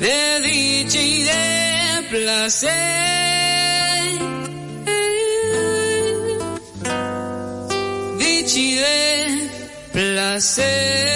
de dicha y de placer. Dicha y de placer.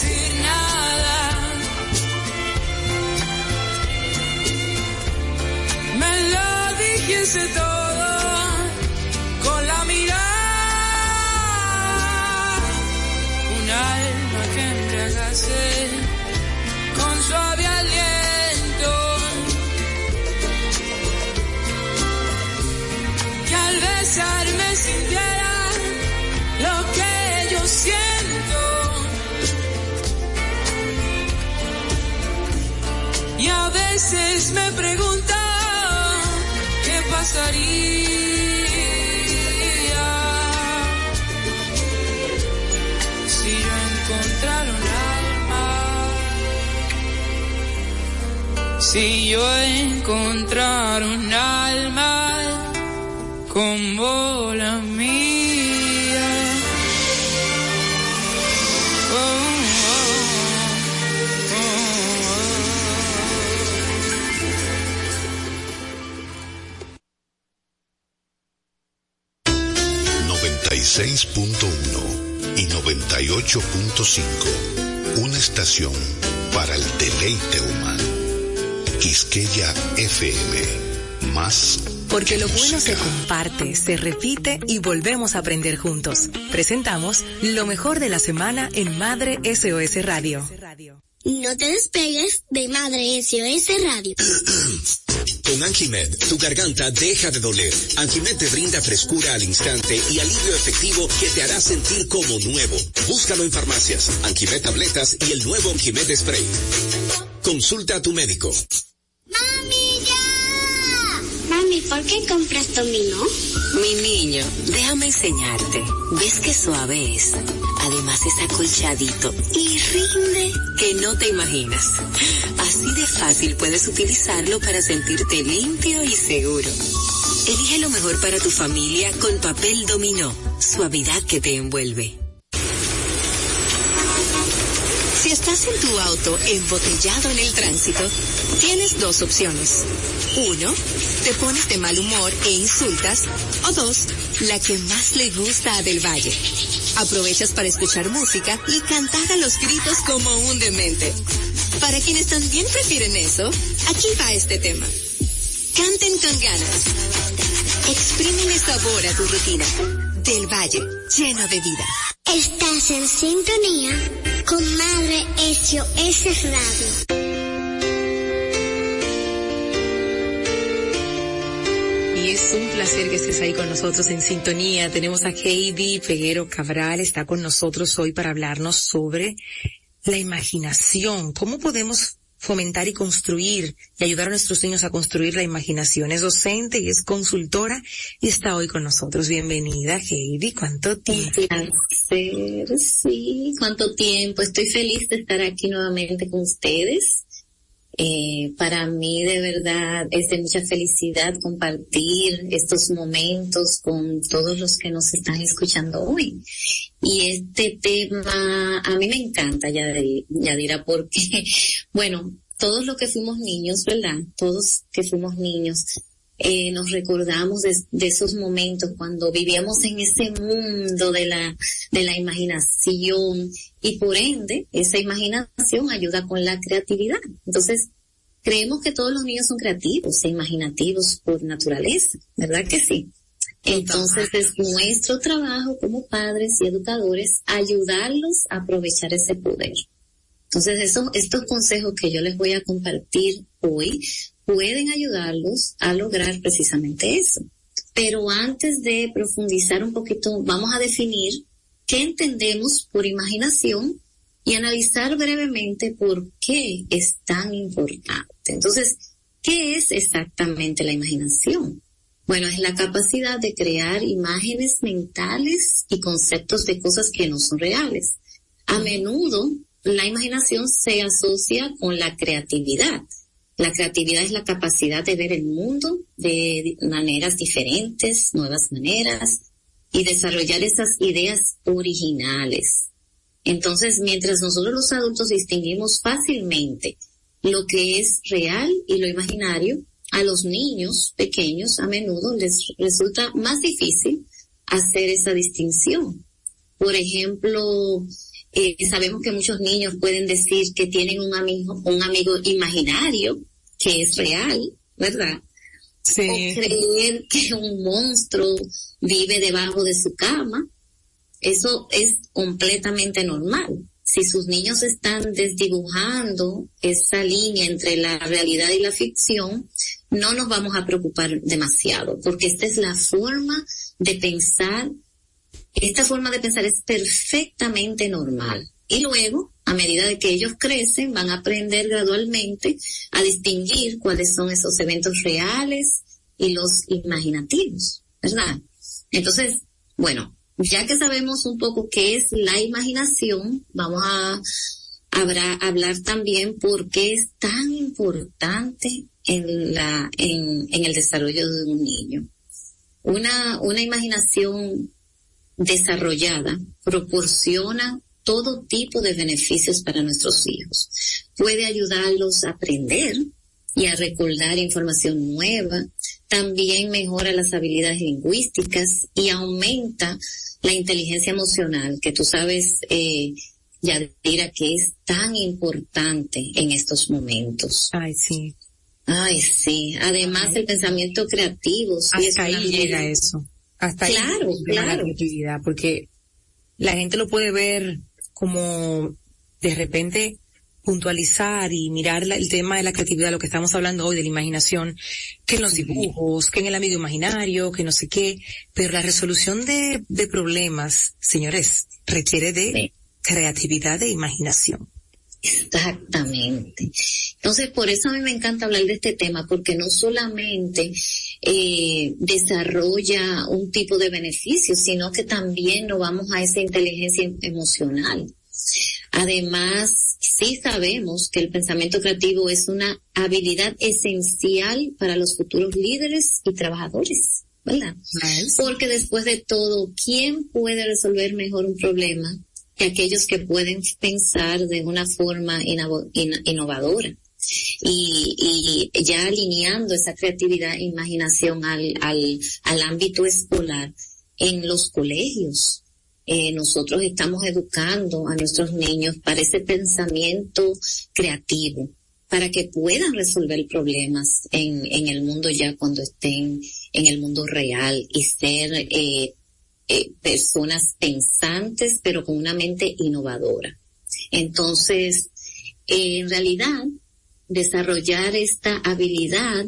Decir nada me lo dijese todo con la mirada. Un alma que embriagase me pregunto qué pasaría si yo encontrara un alma. Si yo encontrara un alma como la 96.1 y 98.5. Una estación para el deleite humano. Quisqueya FM. Más Porque que lo bueno se comparte, se repite y volvemos a aprender juntos. Presentamos lo mejor de la semana en Madre SOS Radio. No te despegues de Madre SOS Radio. Con Anjimed, tu garganta deja de doler. Anjimed te brinda frescura al instante y alivio efectivo que te hará sentir como nuevo. Búscalo en farmacias, Anjimed tabletas y el nuevo Anjimed spray. Consulta a tu médico. ¡Mami, ya! Mami, ¿por qué compras dominó? Mi niño, déjame enseñarte. ¿Ves qué suave es? Además es acolchadito y rinde que no te imaginas. Así fácil puedes utilizarlo para sentirte limpio y seguro. Elige lo mejor para tu familia con papel dominó. Suavidad que te envuelve. Si estás en tu auto embotellado en el tránsito, tienes dos opciones. Uno, te pones de mal humor e insultas. O dos, la que más le gusta a Del Valle. Aprovechas para escuchar música y cantar a los gritos como un demente. Para quienes también prefieren eso, aquí va este tema. Canten con ganas. Exprímele sabor a tu rutina. Del Valle, lleno de vida. Estás en sintonía con Madre SOS Radio. Y es Es un placer que estés ahí con nosotros en sintonía. Tenemos a Heidi Peguero Cabral, está con nosotros hoy para hablarnos sobre la imaginación. ¿Cómo podemos fomentar y construir y ayudar a nuestros niños a construir la imaginación. Es docente y es consultora y está hoy con nosotros. Bienvenida, Heidi. ¿Cuánto tiempo? sí, cuánto tiempo. Estoy feliz de estar aquí nuevamente con ustedes. Eh, para mí de verdad es de mucha felicidad compartir estos momentos con todos los que nos están escuchando hoy. Y este tema a mí me encanta, Yadira, porque, bueno, todos los que fuimos niños, ¿verdad? Todos que fuimos niños, eh, nos recordamos de, de, esos momentos cuando vivíamos en ese mundo de la, de la imaginación y por ende esa imaginación ayuda con la creatividad. Entonces, creemos que todos los niños son creativos e imaginativos por naturaleza, ¿verdad que sí? Entonces es nuestro trabajo como padres y educadores ayudarlos a aprovechar ese poder. Entonces eso, estos consejos que yo les voy a compartir hoy pueden ayudarlos a lograr precisamente eso. Pero antes de profundizar un poquito, vamos a definir qué entendemos por imaginación y analizar brevemente por qué es tan importante. Entonces, ¿qué es exactamente la imaginación? Bueno, es la capacidad de crear imágenes mentales y conceptos de cosas que no son reales. A menudo, la imaginación se asocia con la creatividad la creatividad es la capacidad de ver el mundo de maneras diferentes, nuevas maneras, y desarrollar esas ideas originales. Entonces, mientras nosotros los adultos distinguimos fácilmente lo que es real y lo imaginario, a los niños pequeños a menudo les resulta más difícil hacer esa distinción. Por ejemplo, eh, sabemos que muchos niños pueden decir que tienen un amigo, un amigo imaginario que es real, ¿verdad? Sí. O creer que un monstruo vive debajo de su cama. Eso es completamente normal. Si sus niños están desdibujando esa línea entre la realidad y la ficción, no nos vamos a preocupar demasiado, porque esta es la forma de pensar esta forma de pensar es perfectamente normal. Y luego, a medida de que ellos crecen, van a aprender gradualmente a distinguir cuáles son esos eventos reales y los imaginativos, ¿verdad? Entonces, bueno, ya que sabemos un poco qué es la imaginación, vamos a, hablar también por qué es tan importante en el desarrollo de un niño. Una imaginación desarrollada proporciona todo tipo de beneficios para nuestros hijos. Puede ayudarlos a aprender y a recordar información nueva. También mejora las habilidades lingüísticas y aumenta la inteligencia emocional, que tú sabes, eh, Yadira, que es tan importante en estos momentos. Ay, sí. Ay, sí. Además, el pensamiento creativo. Sí Hasta ahí llega eso hasta claro, claro. la creatividad, porque la gente lo puede ver como de repente puntualizar y mirar el tema de la creatividad, lo que estamos hablando hoy de la imaginación, que en los dibujos, que en el amigo imaginario, que no sé qué, pero la resolución de, de problemas, señores, requiere de creatividad e imaginación. Exactamente. Entonces, por eso a mí me encanta hablar de este tema, porque no solamente eh, desarrolla un tipo de beneficio, sino que también nos vamos a esa inteligencia emocional. Además, sí sabemos que el pensamiento creativo es una habilidad esencial para los futuros líderes y trabajadores, ¿verdad? Porque después de todo, ¿quién puede resolver mejor un problema que aquellos que pueden pensar de una forma innovadora. Y, y, ya alineando esa creatividad e imaginación al, al, ámbito escolar en los colegios. Eh, nosotros estamos educando a nuestros niños para ese pensamiento creativo, para que puedan resolver problemas en, en el mundo ya cuando estén en el mundo real y ser eh, eh, personas pensantes, pero con una mente innovadora. Entonces, en realidad, desarrollar esta habilidad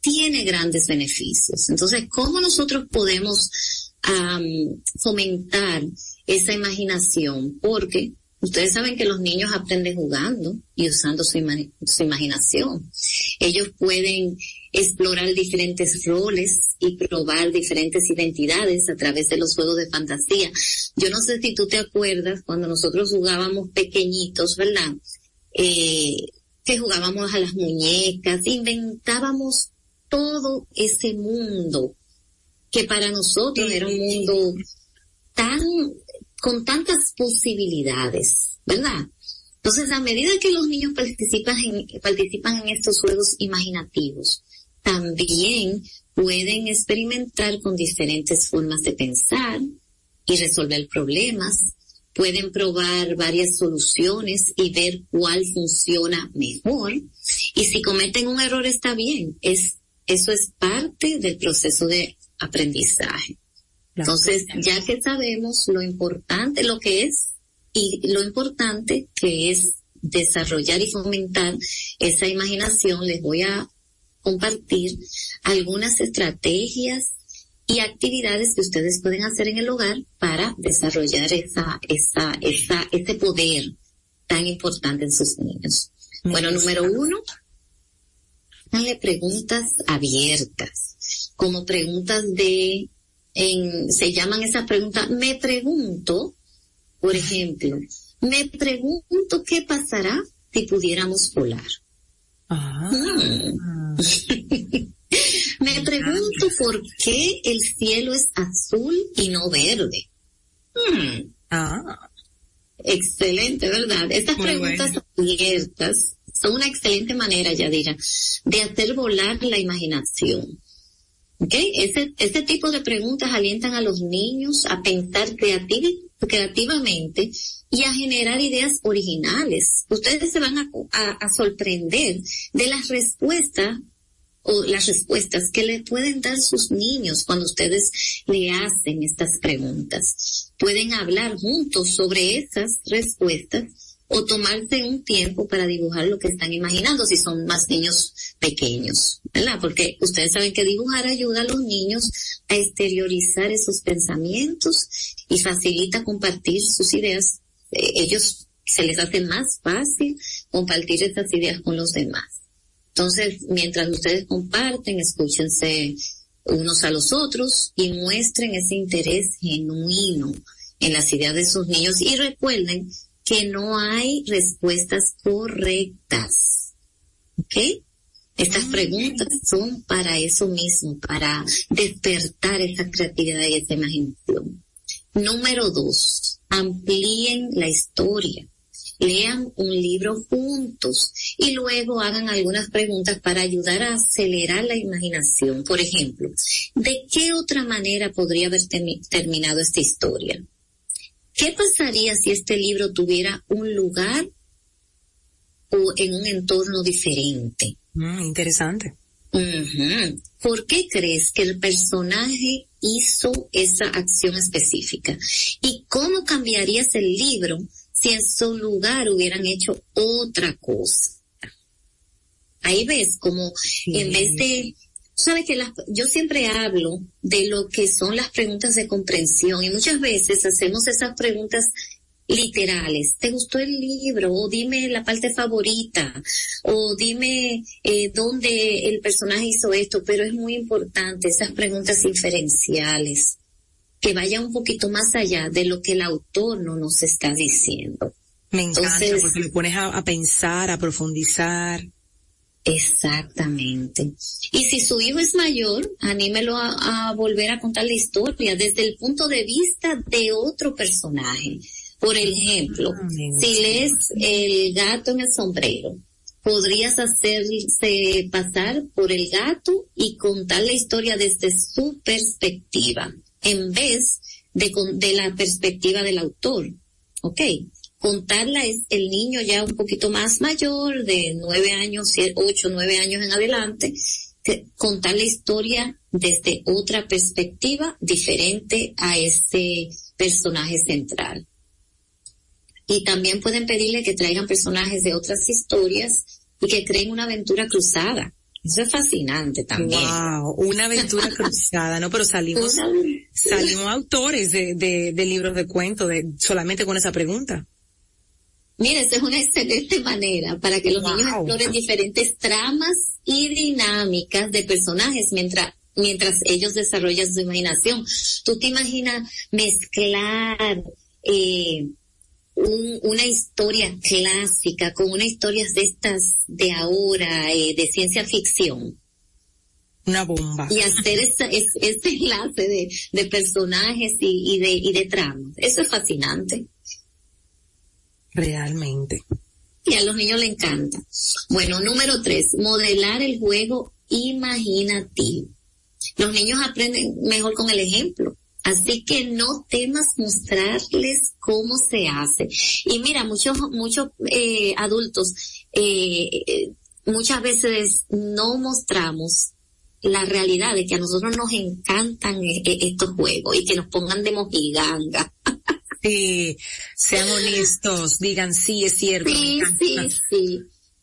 tiene grandes beneficios. Entonces, ¿cómo nosotros podemos fomentar esa imaginación? Porque ustedes saben que los niños aprenden jugando y usando su, su imaginación. Ellos pueden explorar diferentes roles y probar diferentes identidades a través de los juegos de fantasía. Yo no sé si tú te acuerdas cuando nosotros jugábamos pequeñitos, ¿verdad? Eh, que jugábamos a las muñecas, inventábamos todo ese mundo que para nosotros era un mundo tan, con tantas posibilidades, ¿verdad? Entonces, a medida que los niños participan en, participan en estos juegos imaginativos, también pueden experimentar con diferentes formas de pensar y resolver problemas, pueden probar varias soluciones y ver cuál funciona mejor. Y si cometen un error está bien, es, eso es parte del proceso de aprendizaje. Entonces, ya que sabemos lo importante, lo que es y lo importante que es desarrollar y fomentar esa imaginación, les voy a compartir algunas estrategias y actividades que ustedes pueden hacer en el hogar para desarrollar esa, esa, esa, ese poder tan importante en sus niños. Bueno, número uno, dale preguntas abiertas, como preguntas de, en, se llaman esas preguntas, me pregunto, por ejemplo, me pregunto qué pasará si pudiéramos volar. Ah. Mm. Me pregunto por qué el cielo es azul y no verde. Mm. Ah. Excelente, ¿verdad? Estas preguntas abiertas son una excelente manera, Yadira, de hacer volar la imaginación. ¿Ok? Ese, ese tipo de preguntas alientan a los niños a pensar creativamente y a generar ideas originales. Ustedes se van a, a, sorprender de las respuestas o las respuestas que le pueden dar sus niños cuando ustedes le hacen estas preguntas. Pueden hablar juntos sobre esas respuestas o tomarse un tiempo para dibujar lo que están imaginando si son más niños pequeños, ¿verdad? Porque ustedes saben que dibujar ayuda a los niños a exteriorizar esos pensamientos y facilita compartir sus ideas eh, ellos se les hace más fácil compartir estas ideas con los demás. Entonces, mientras ustedes comparten, escúchense unos a los otros y muestren ese interés genuino en las ideas de sus niños y recuerden que no hay respuestas correctas. ¿Ok? Estas preguntas son para eso mismo, para despertar esa creatividad y esa imaginación. Número dos, amplíen la historia. Lean un libro juntos y luego hagan algunas preguntas para ayudar a acelerar la imaginación. Por ejemplo, ¿de qué otra manera podría haber terminado esta historia? ¿Qué pasaría si este libro tuviera un lugar o en un entorno diferente? Mm, interesante. ¿Por qué crees que el personaje hizo esa acción específica? ¿Y cómo cambiarías el libro si en su lugar hubieran hecho otra cosa? Ahí ves como en vez de, sabes que yo siempre hablo de lo que son las preguntas de comprensión y muchas veces hacemos esas preguntas literales. ¿Te gustó el libro? O dime la parte favorita. O dime eh, dónde el personaje hizo esto. Pero es muy importante esas preguntas inferenciales que vayan un poquito más allá de lo que el autor no nos está diciendo. Me encanta porque le pones a, pensar, a profundizar. Exactamente. Y si su hijo es mayor, anímelo a, a, volver a contar la historia desde el punto de vista de otro personaje. Por ejemplo, si lees El gato en el sombrero, podrías hacerse pasar por el gato y contar la historia desde su perspectiva, en vez de, de la perspectiva del autor. ¿Ok? Contarla es el niño ya un poquito más mayor, de nueve años, ocho, nueve años en adelante, contar la historia desde otra perspectiva diferente a ese personaje central. Y también pueden pedirle que traigan personajes de otras historias y que creen una aventura cruzada. Eso es fascinante también. Wow, una aventura cruzada, ¿no? Pero salimos, salimos autores de, de, de libros de cuentos de, solamente con esa pregunta. Mira, esa es una excelente manera para que los niños exploren diferentes tramas y dinámicas de personajes mientras mientras ellos desarrollan su imaginación. Tú te imaginas mezclar eh, una historia clásica con una historia de estas de ahora, eh, de ciencia ficción. Una bomba. Y hacer este enlace de, de personajes y, y, de, y de tramas. Eso es fascinante. Realmente. Y a los niños les encanta. Bueno, número tres, modelar el juego imaginativo. Los niños aprenden mejor con el ejemplo. Así que no temas mostrarles cómo se hace. Y mira, muchos, muchos eh, adultos eh, muchas veces no mostramos la realidad de que a nosotros nos encantan eh, estos juegos y que nos pongan de mojiganga. Sí, sean honestos, digan sí, es cierto. Sí, sí, sí.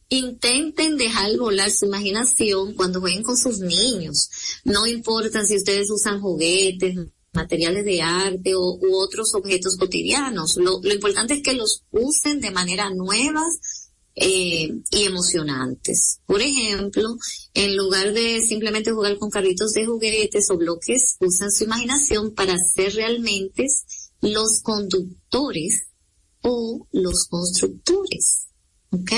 Intenten dejar volar su imaginación cuando jueguen con sus niños. No importa si ustedes usan juguetes, materiales de arte o, u otros objetos cotidianos. Lo, lo importante es que los usen de manera nuevas eh, y emocionantes. Por ejemplo, en lugar de simplemente jugar con carritos de juguetes o bloques, usan su imaginación para ser realmente los conductores o los constructores. ¿Ok?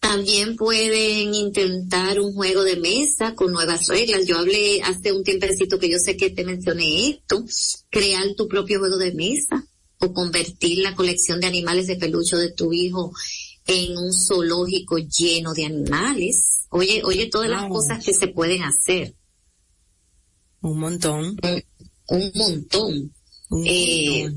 También pueden intentar un juego de mesa con nuevas reglas. Yo hablé hace un tiempecito que yo sé que te mencioné esto. Crear tu propio juego de mesa o convertir la colección de animales de peluche de tu hijo en un zoológico lleno de animales. Oye, oye todas las cosas que se pueden hacer. Un montón. Un, montón. Eh,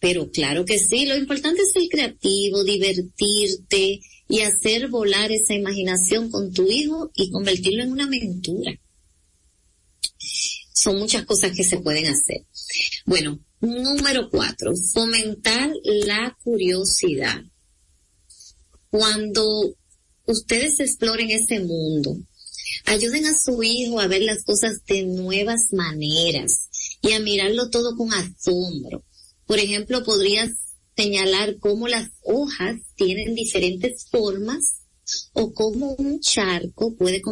pero claro que sí, lo importante es ser creativo, divertirte y hacer volar esa imaginación con tu hijo y convertirlo en una aventura. Son muchas cosas que se pueden hacer. Bueno, número cuatro, fomentar la curiosidad. Cuando ustedes exploren ese mundo, ayuden a su hijo a ver las cosas de nuevas maneras y a mirarlo todo con asombro. Por ejemplo, podrías señalar cómo las hojas tienen diferentes formas o cómo un charco puede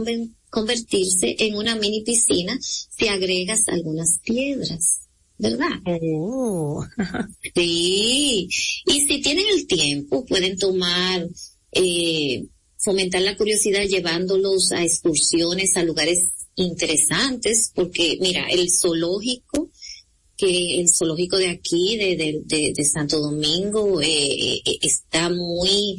convertirse en una mini piscina si agregas algunas piedras. ¿Verdad? Oh. sí. Y si tienen el tiempo, pueden tomar, eh, fomentar la curiosidad llevándolos a excursiones a lugares interesantes, porque mira, el zoológico que el zoológico de aquí, de, Santo Domingo, eh, eh, está muy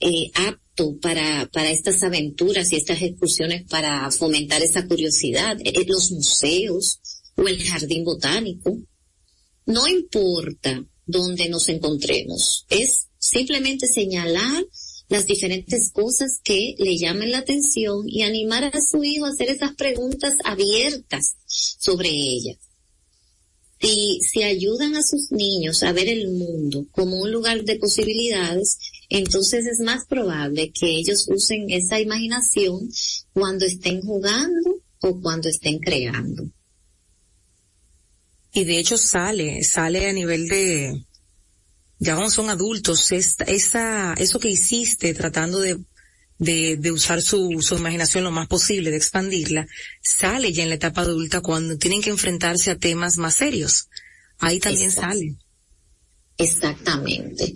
eh, apto para, para estas aventuras y estas excursiones para fomentar esa curiosidad. Eh, los museos o el jardín botánico. No importa dónde nos encontremos, es simplemente señalar las diferentes cosas que le llamen la atención y animar a su hijo a hacer esas preguntas abiertas sobre ellas si, si ayudan a sus niños a ver el mundo como un lugar de posibilidades, entonces es más probable que ellos usen esa imaginación cuando estén jugando o cuando estén creando. Y de hecho sale, sale a nivel de, ya cuando son adultos, esa, esa, eso que hiciste tratando de de, de usar su, su imaginación lo más posible, de expandirla, sale ya en la etapa adulta cuando tienen que enfrentarse a temas más serios. Ahí también sale. Exactamente.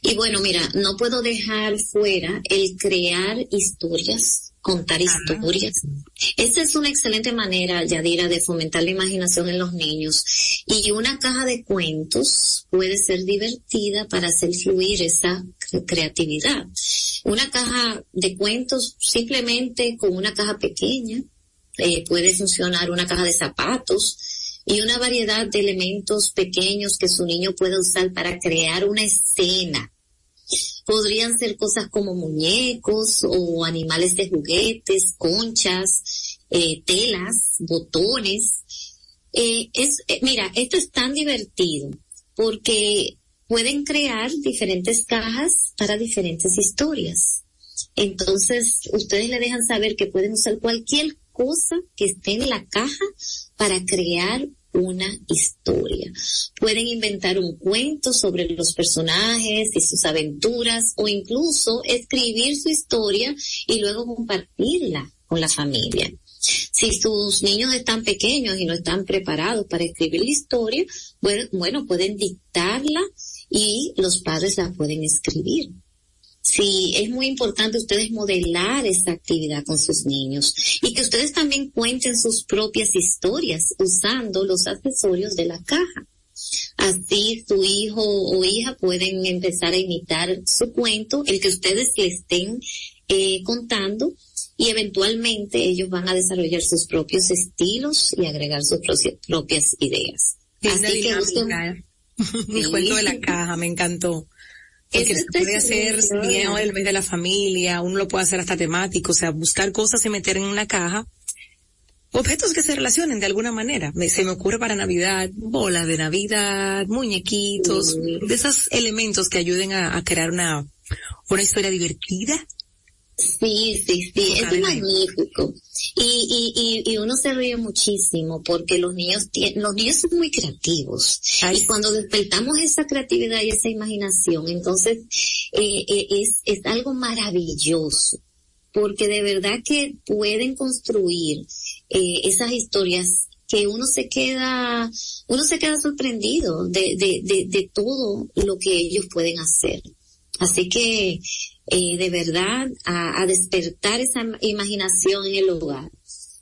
Y bueno, mira, no puedo dejar fuera el crear historias contar historias. Esa es una excelente manera, Yadira, de fomentar la imaginación en los niños. Y una caja de cuentos puede ser divertida para hacer fluir esa creatividad. Una caja de cuentos simplemente con una caja pequeña, eh, puede funcionar una caja de zapatos, y una variedad de elementos pequeños que su niño pueda usar para crear una escena Podrían ser cosas como muñecos o animales de juguetes, conchas, eh, telas, botones. Eh, es, eh, mira, esto es tan divertido porque pueden crear diferentes cajas para diferentes historias. Entonces, ustedes le dejan saber que pueden usar cualquier cosa que esté en la caja para crear una historia. Pueden inventar un cuento sobre los personajes y sus aventuras o incluso escribir su historia y luego compartirla con la familia. Si sus niños están pequeños y no están preparados para escribir la historia, bueno, pueden dictarla y los padres la pueden escribir. Sí, es muy importante ustedes modelar esta actividad con sus niños y que ustedes también cuenten sus propias historias usando los accesorios de la caja. Así su hijo o hija pueden empezar a imitar su cuento, el que ustedes le estén eh, contando y eventualmente ellos van a desarrollar sus propios estilos y agregar sus propias ideas. Así que Mi cuento de la caja, me encantó. Porque se puede hacer bien el mes de la familia, uno lo puede hacer hasta temático, o sea, buscar cosas y meter en una caja. Objetos que se relacionen de alguna manera. se me ocurre para Navidad, bolas de Navidad, muñequitos, de esos elementos que ayuden a, a crear una, una historia divertida Sí, sí, sí, es magnífico. Y, y, y, uno se ríe muchísimo porque los niños, los niños son muy creativos. y cuando despertamos esa creatividad y esa imaginación, entonces eh, eh, es, es algo maravilloso. Porque de verdad que pueden construir eh, esas historias que uno se queda, uno se queda sorprendido de, de, de, de todo lo que ellos pueden hacer. Así que eh, de verdad a, despertar esa imaginación en el hogar.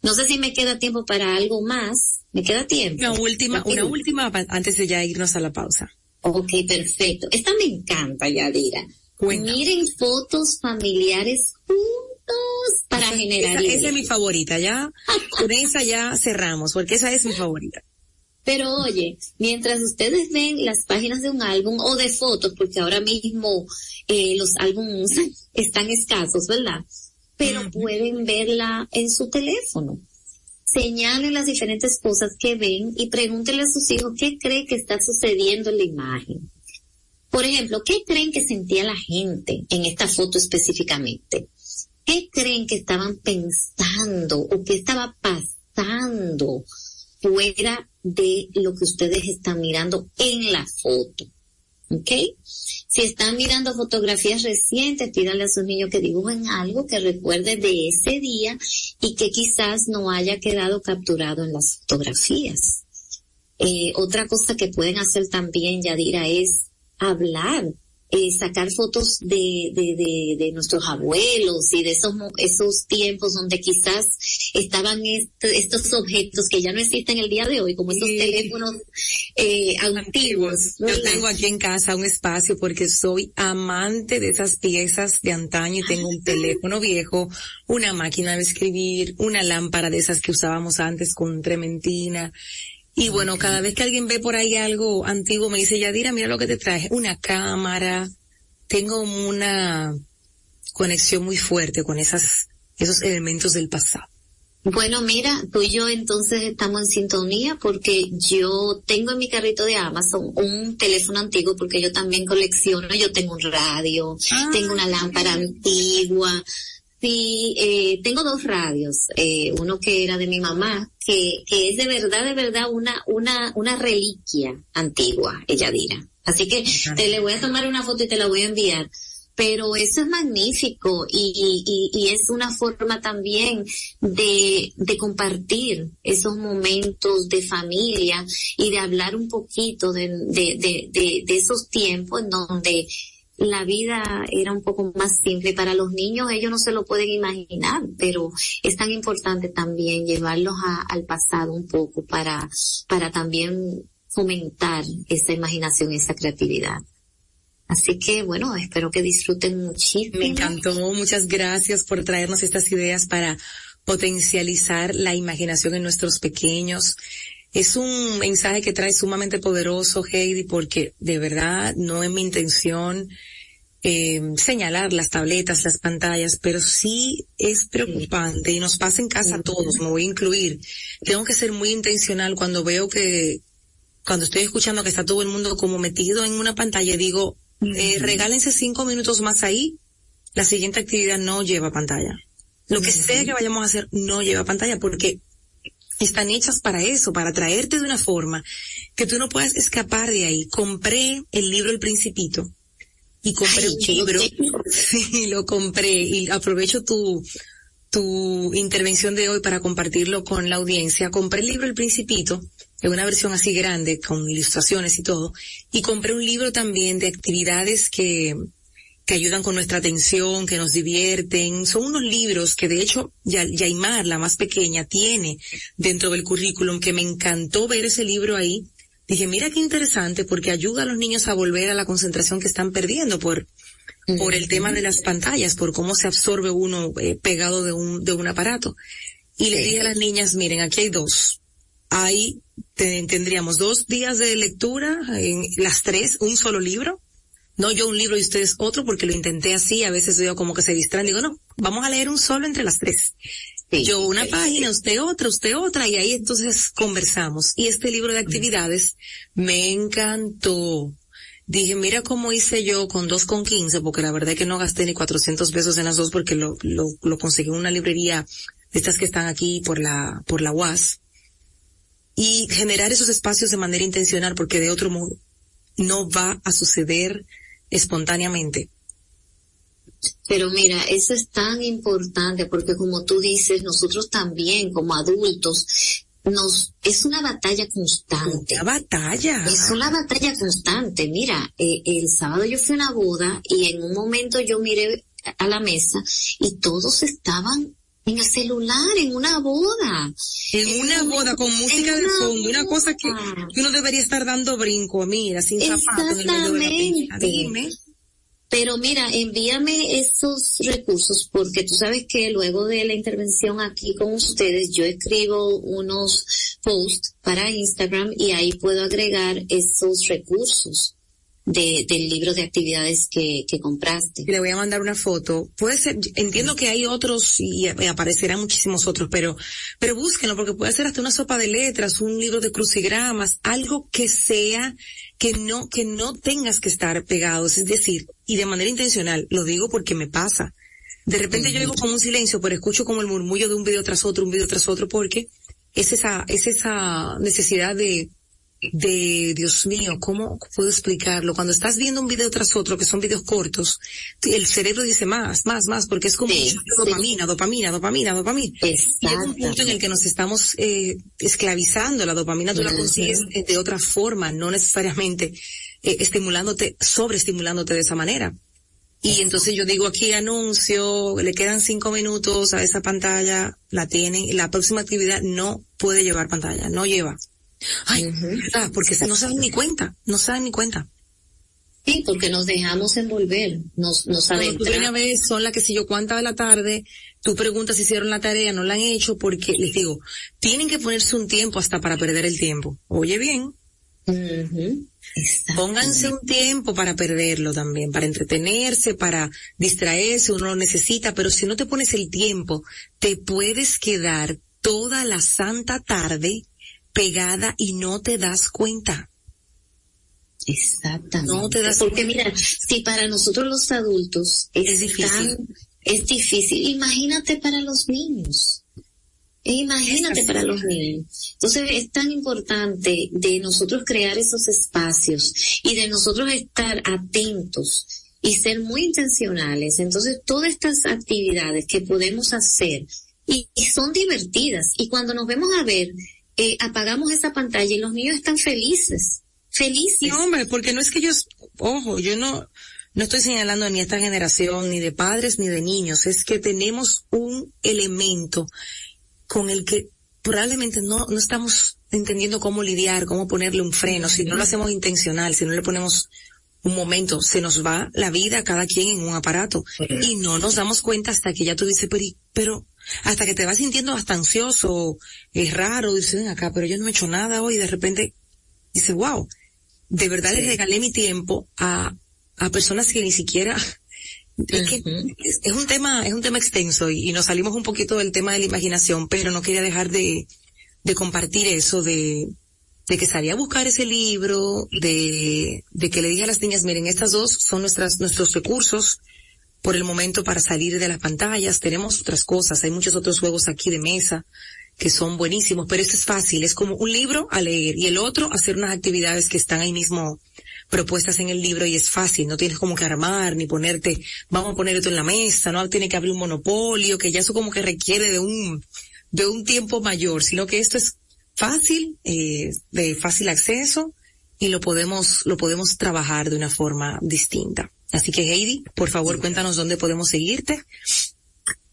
No sé si me queda tiempo para algo más. ¿Me queda tiempo? Una última, una última antes de ya irnos a la pausa. Ok, perfecto. Esta me encanta, Yadira. Miren fotos familiares juntos para generar. Esa, esa, es mi favorita, ya. Con esa ya cerramos, porque esa es mi favorita. Pero oye, mientras ustedes ven las páginas de un álbum o de fotos, porque ahora mismo eh, los álbumes están escasos, ¿verdad? Pero pueden verla en su teléfono. Señalen las diferentes cosas que ven y pregúntenle a sus hijos qué creen que está sucediendo en la imagen. Por ejemplo, ¿qué creen que sentía la gente en esta foto específicamente? ¿Qué creen que estaban pensando o qué estaba pasando fuera de lo que ustedes están mirando en la foto. ¿Ok? Si están mirando fotografías recientes, pídanle a sus niños que dibujen algo que recuerde de ese día y que quizás no haya quedado capturado en las fotografías. Eh, otra cosa que pueden hacer también, Yadira, es hablar eh, sacar fotos de, de, de, de, nuestros abuelos y de esos, esos tiempos donde quizás estaban estos objetos que ya no existen el día de hoy, como esos teléfonos eh, antiguos. Yo tengo aquí en casa un espacio porque soy amante de esas piezas de antaño y tengo un ah. teléfono viejo, una máquina de escribir, una lámpara de esas que usábamos antes con trementina y bueno, cada vez que alguien ve por ahí algo antiguo, me dice, Yadira, mira lo que te traje, una cámara. Tengo una conexión muy fuerte con esas, esos elementos del pasado. Bueno, mira, tú y yo entonces estamos en sintonía porque yo tengo en mi carrito de Amazon un teléfono antiguo porque yo también colecciono, yo tengo un radio, ah, tengo una lámpara antigua, Sí, eh, tengo dos radios, eh, uno que era de mi mamá, que, que es de verdad, de verdad una, una, una reliquia antigua, ella dirá. Así que te le voy a tomar una foto y te la voy a enviar. Pero eso es magnífico y, y, y es una forma también de, de compartir esos momentos de familia y de hablar un poquito de, de, de, de, de esos tiempos en donde la vida era un poco más simple. Para los niños ellos no se lo pueden imaginar, pero es tan importante también llevarlos al pasado un poco para, para también fomentar esa imaginación, esa creatividad. Así que bueno, espero que disfruten muchísimo. Me encantó, muchas gracias por traernos estas ideas para potencializar la imaginación en nuestros pequeños. Es un mensaje que trae sumamente poderoso, Heidi, porque de verdad no es mi intención eh, señalar las tabletas, las pantallas, pero sí es preocupante y nos pasa en casa a todos, me voy a incluir. Tengo que ser muy intencional cuando veo que, cuando estoy escuchando que está todo el mundo como metido en una pantalla, digo, eh, regálense cinco minutos más ahí la siguiente actividad no lleva pantalla. Lo que sea que vayamos a hacer no lleva pantalla porque están hechas para eso, para traerte de una forma que tú no puedas escapar de ahí. Compré el libro El Principito y compré un libro, sí, lo compré y aprovecho tu, tu intervención de hoy para compartirlo con la audiencia. Compré el libro El Principito, en una versión así grande, con ilustraciones y todo, y compré un libro también de actividades que, que ayudan con nuestra atención, que nos divierten. Son unos libros que de hecho Yaimar, la más pequeña, tiene dentro del currículum, que me encantó ver ese libro ahí. Dije, mira qué interesante, porque ayuda a los niños a volver a la concentración que están perdiendo por, por el tema de las pantallas, por cómo se absorbe uno eh, pegado de un, de un aparato. Y le dije a las niñas, miren, aquí hay dos. Ahí tendríamos dos días de lectura, en las tres, un solo libro. No yo un libro y ustedes otro, porque lo intenté así, a veces veo como que se distraen, digo, no, vamos a leer un solo entre las tres. Yo una página, usted otra, usted otra, y ahí entonces conversamos. Y este libro de actividades me encantó dije, mira cómo hice yo con dos con quince, porque la verdad es que no gasté ni 400 pesos en las dos porque lo, lo, lo conseguí en una librería de estas que están aquí por la, por la UAS. Y generar esos espacios de manera intencional porque de otro modo no va a suceder espontáneamente. Pero mira, eso es tan importante porque como tú dices, nosotros también como adultos nos es una batalla constante. Una batalla. Es una batalla constante. Mira, eh, el sábado yo fui a una boda y en un momento yo miré a la mesa y todos estaban en el celular, en una boda. En, una boda con música de fondo, una cosa que, uno debería estar dando brinco, mira, sin zapatos en el medio de la pero mira, envíame esos recursos porque tú sabes que luego de la intervención aquí con ustedes yo escribo unos posts para Instagram y ahí puedo agregar esos recursos de, del libro de actividades que, compraste. Le voy a mandar una foto. Puede ser, entiendo que hay otros y, aparecerán muchísimos otros, pero, pero búsquenlo porque puede ser hasta una sopa de letras, un libro de crucigramas, algo que sea, que no, que no tengas que estar pegados, es decir, y de manera intencional, lo digo porque me pasa. De repente yo digo como un silencio, pero escucho como el murmullo de un video tras otro, un video tras otro, porque es esa, es esa necesidad de, de, Dios mío, ¿cómo puedo explicarlo? Cuando estás viendo un video tras otro, que son videos cortos, el cerebro dice más, más, más, porque es como dopamina, dopamina, dopamina, dopamina. Y es un punto en el que nos estamos eh, esclavizando. La dopamina tú la consigues de otra forma, no necesariamente eh, estimulándote, sobreestimulándote de esa manera. Y entonces yo digo aquí anuncio, le quedan cinco minutos a esa pantalla, la tienen, la próxima actividad no puede llevar pantalla, no lleva. Ay, porque no se dan ni cuenta, no se dan ni cuenta. Sí, porque nos dejamos envolver, nos, nos adentramos. una vez son las que si yo cuánta de la tarde, tú preguntas si hicieron la tarea, no la han hecho, porque les digo, tienen que ponerse un tiempo hasta para perder el tiempo. Oye bien. Pónganse un tiempo para perderlo también, para entretenerse, para distraerse, uno lo necesita, pero si no te pones el tiempo, te puedes quedar toda la santa tarde pegada y no te das cuenta. Exactamente. No te das Porque mira, si para nosotros los adultos es, difícil, es difícil, imagínate para los niños. Imagínate para los niños. Entonces es tan importante de nosotros crear esos espacios y de nosotros estar atentos y ser muy intencionales. Entonces todas estas actividades que podemos hacer y, y son divertidas y cuando nos vemos a ver eh, apagamos esa pantalla y los niños están felices, felices. No, hombre, porque no es que ellos, ojo, yo no, no estoy señalando ni a esta generación, ni de padres, ni de niños, es que tenemos un elemento con el que probablemente no, no estamos entendiendo cómo lidiar, cómo ponerle un freno, si no lo hacemos intencional, si no le ponemos un momento, se nos va la vida cada quien en un aparato. Y no nos damos cuenta hasta que ya tú dices, pero, pero hasta que te vas sintiendo hasta ansioso, es raro, dices, ven acá, pero yo no he hecho nada hoy y de repente dices, wow, de verdad le regalé mi tiempo a, a personas que ni siquiera es, que es, un tema, es un tema extenso y, y, nos salimos un poquito del tema de la imaginación, pero no quería dejar de, de compartir eso de, de que salía a buscar ese libro, de, de que le dije a las niñas, miren, estas dos son nuestras, nuestros recursos por el momento para salir de las pantallas. Tenemos otras cosas, hay muchos otros juegos aquí de mesa que son buenísimos, pero este es fácil, es como un libro a leer y el otro hacer unas actividades que están ahí mismo propuestas en el libro y es fácil, no tienes como que armar ni ponerte, vamos a poner esto en la mesa, no tiene que abrir un monopolio, que ya eso como que requiere de un, de un tiempo mayor, sino que esto es fácil, eh, de fácil acceso y lo podemos, lo podemos trabajar de una forma distinta. Así que Heidi, por favor, cuéntanos dónde podemos seguirte.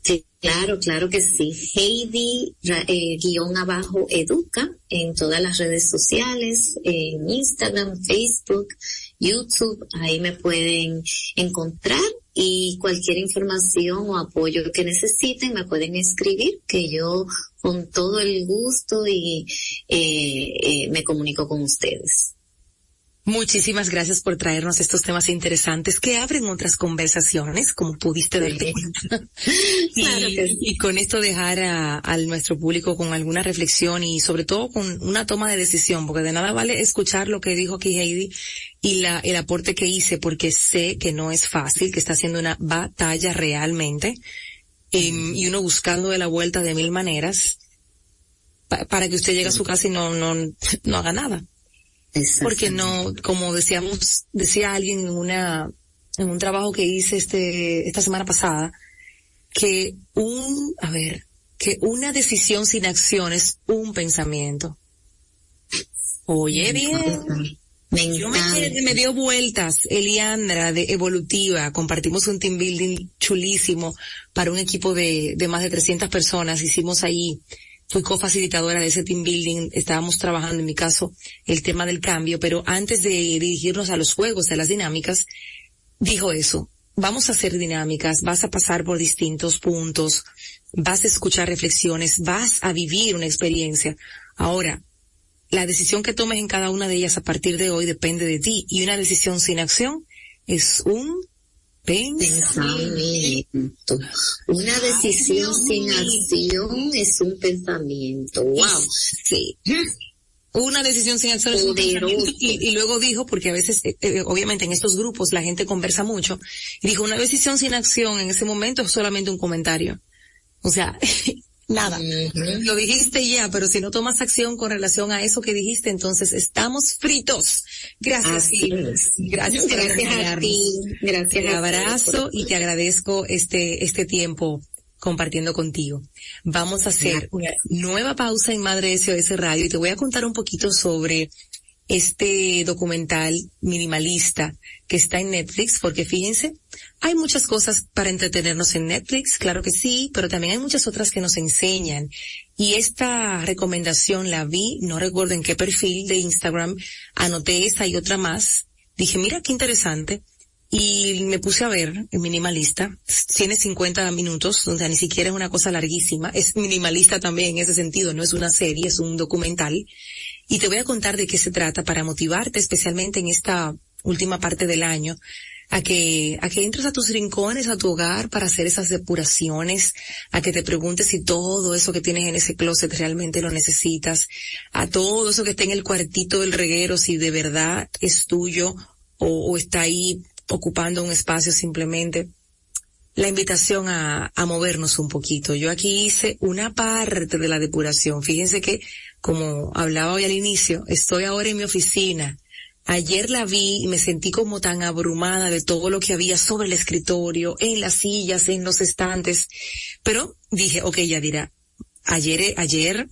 Sí, claro, claro que sí. Heidi, eh, guion abajo, educa en todas las redes sociales, en Instagram, Facebook, YouTube, ahí me pueden encontrar y cualquier información o apoyo que necesiten me pueden escribir, que yo con todo el gusto y eh, eh, me comunico con ustedes. Muchísimas gracias por traernos estos temas interesantes que abren otras conversaciones, como pudiste ver. y, con esto dejar a, nuestro público con alguna reflexión y sobre todo con una toma de decisión, porque de nada vale escuchar lo que dijo aquí Heidi y la, el aporte que hice, porque sé que no es fácil, que está haciendo una batalla realmente, em, y uno buscando de la vuelta de mil maneras para que usted llegue a su casa y no, no, no haga nada. Porque no, como decíamos, decía alguien en una, en un trabajo que hice este, esta semana pasada, que un, a ver, que una decisión sin acción es un pensamiento. Oye bien. Me, Yo me, me, dio vueltas, Eliandra de Evolutiva, compartimos un team building chulísimo para un equipo de, de más de 300 personas, hicimos ahí fui cofacilitadora de ese team building, estábamos trabajando en mi caso el tema del cambio, pero antes de dirigirnos a los juegos, a las dinámicas, dijo eso, vamos a hacer dinámicas, vas a pasar por distintos puntos, vas a escuchar reflexiones, vas a vivir una experiencia. Ahora, la decisión que tomes en cada una de ellas a partir de hoy depende de ti y una decisión sin acción es un Pensamiento. Una decisión sin acción es un pensamiento. Wow. Sí. Una decisión sin acción es un pensamiento. Y, luego dijo, porque a veces, eh, eh, obviamente en estos grupos la gente conversa mucho, y dijo, una decisión sin acción en ese momento es solamente un comentario. O sea, nada. Lo dijiste ya, pero si no tomas acción con relación a eso que dijiste, entonces estamos fritos. Gracias. Gracias, gracias a ti. Gracias. Te abrazo y te agradezco este, este tiempo compartiendo contigo. Vamos a hacer una nueva pausa en Madre SOS Radio y te voy a contar un poquito sobre este documental minimalista que está en Netflix, porque fíjense, hay muchas cosas para entretenernos en Netflix, claro que sí, pero también hay muchas otras que nos enseñan. Y esta recomendación la vi, no recuerdo en qué perfil de Instagram, anoté esta y otra más. Dije, mira qué interesante. Y me puse a ver el minimalista. Tiene 50 minutos, o sea, ni siquiera es una cosa larguísima. Es minimalista también en ese sentido, no es una serie, es un documental. Y te voy a contar de qué se trata para motivarte especialmente en esta última parte del año a que, a que entres a tus rincones, a tu hogar para hacer esas depuraciones, a que te preguntes si todo eso que tienes en ese closet realmente lo necesitas, a todo eso que está en el cuartito del reguero, si de verdad es tuyo o, está ahí ocupando un espacio simplemente. La invitación a, a movernos un poquito. Yo aquí hice una parte de la depuración. Fíjense que, como hablaba hoy al inicio, estoy ahora en mi oficina Ayer la vi y me sentí como tan abrumada de todo lo que había sobre el escritorio, en las sillas, en los estantes. Pero dije, ok, ya dirá, ayer, ayer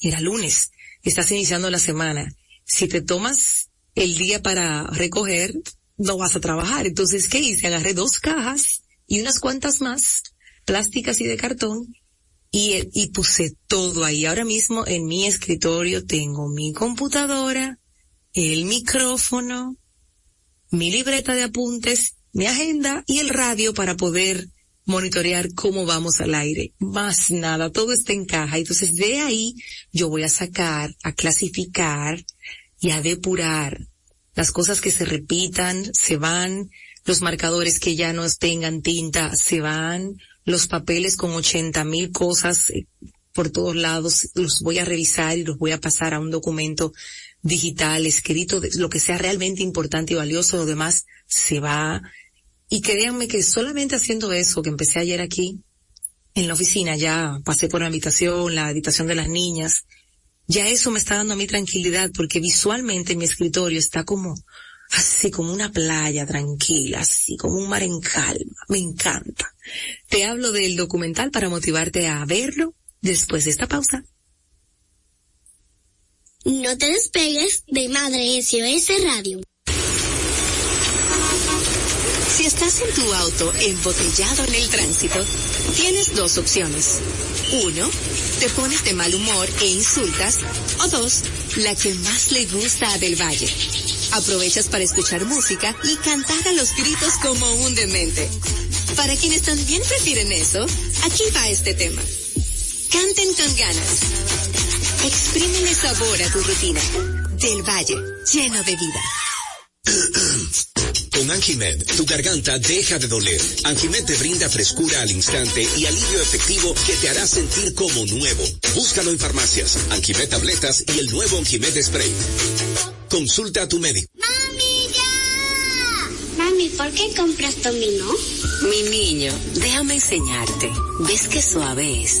era lunes, estás iniciando la semana. Si te tomas el día para recoger, no vas a trabajar. Entonces, ¿qué hice? Agarré dos cajas y unas cuantas más, plásticas y de cartón, y, puse todo ahí. Ahora mismo en mi escritorio tengo mi computadora, el micrófono, mi libreta de apuntes, mi agenda y el radio para poder monitorear cómo vamos al aire. Más nada, todo está en caja. Entonces de ahí yo voy a sacar, a clasificar y a depurar las cosas que se repitan, se van, los marcadores que ya no tengan tinta, se van, los papeles con ochenta mil cosas eh, por todos lados, los voy a revisar y los voy a pasar a un documento digital, escrito, lo que sea realmente importante y valioso, lo demás se va. Y créanme que solamente haciendo eso, que empecé ayer aquí, en la oficina, ya pasé por la habitación, la habitación de las niñas, ya eso me está dando a mí tranquilidad porque visualmente mi escritorio está como, así como una playa tranquila, así como un mar en calma. Me encanta. Te hablo del documental para motivarte a verlo después de esta pausa. No te despegues de Madre SOS Radio. Si estás en tu auto embotellado en el tránsito, tienes dos opciones. Uno, te pones de mal humor e insultas. O dos, la que más le gusta a Del Valle. Aprovechas para escuchar música y cantar a los gritos como un demente. Para quienes también prefieren eso, aquí va este tema. Canten con ganas. Exprímele sabor a tu rutina. Del Valle, lleno de vida. Con Anjimed, tu garganta deja de doler. Anjimed te brinda frescura al instante y alivio efectivo que te hará sentir como nuevo. Búscalo en farmacias, Anjimed tabletas y el nuevo Anjimed spray. Consulta a tu médico. ¡Mami, ya! Mami, ¿por qué compras dominó? Mi niño, déjame enseñarte. ¿Ves qué suave es?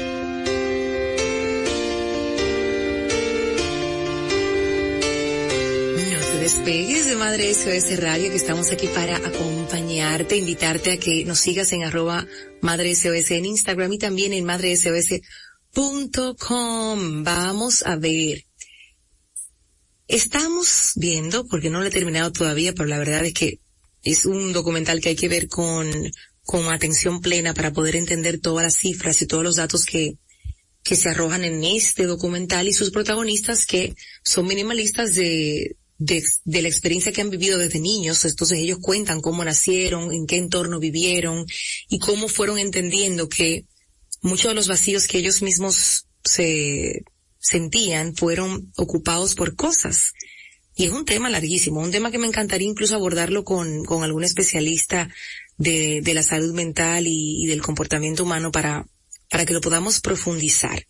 Despegues de Madre SOS Radio, que estamos aquí para acompañarte, invitarte a que nos sigas en arroba Madre SOS en Instagram y también en madresos.com. Vamos a ver. Estamos viendo, porque no lo he terminado todavía, pero la verdad es que es un documental que hay que ver con, con atención plena para poder entender todas las cifras y todos los datos que, que se arrojan en este documental y sus protagonistas que son minimalistas de, de, de, la experiencia que han vivido desde niños. Entonces ellos cuentan cómo nacieron, en qué entorno vivieron y cómo fueron entendiendo que muchos de los vacíos que ellos mismos se sentían fueron ocupados por cosas. Y es un tema larguísimo, un tema que me encantaría incluso abordarlo con, con algún especialista de, de la salud mental y, y del comportamiento humano para, para que lo podamos profundizar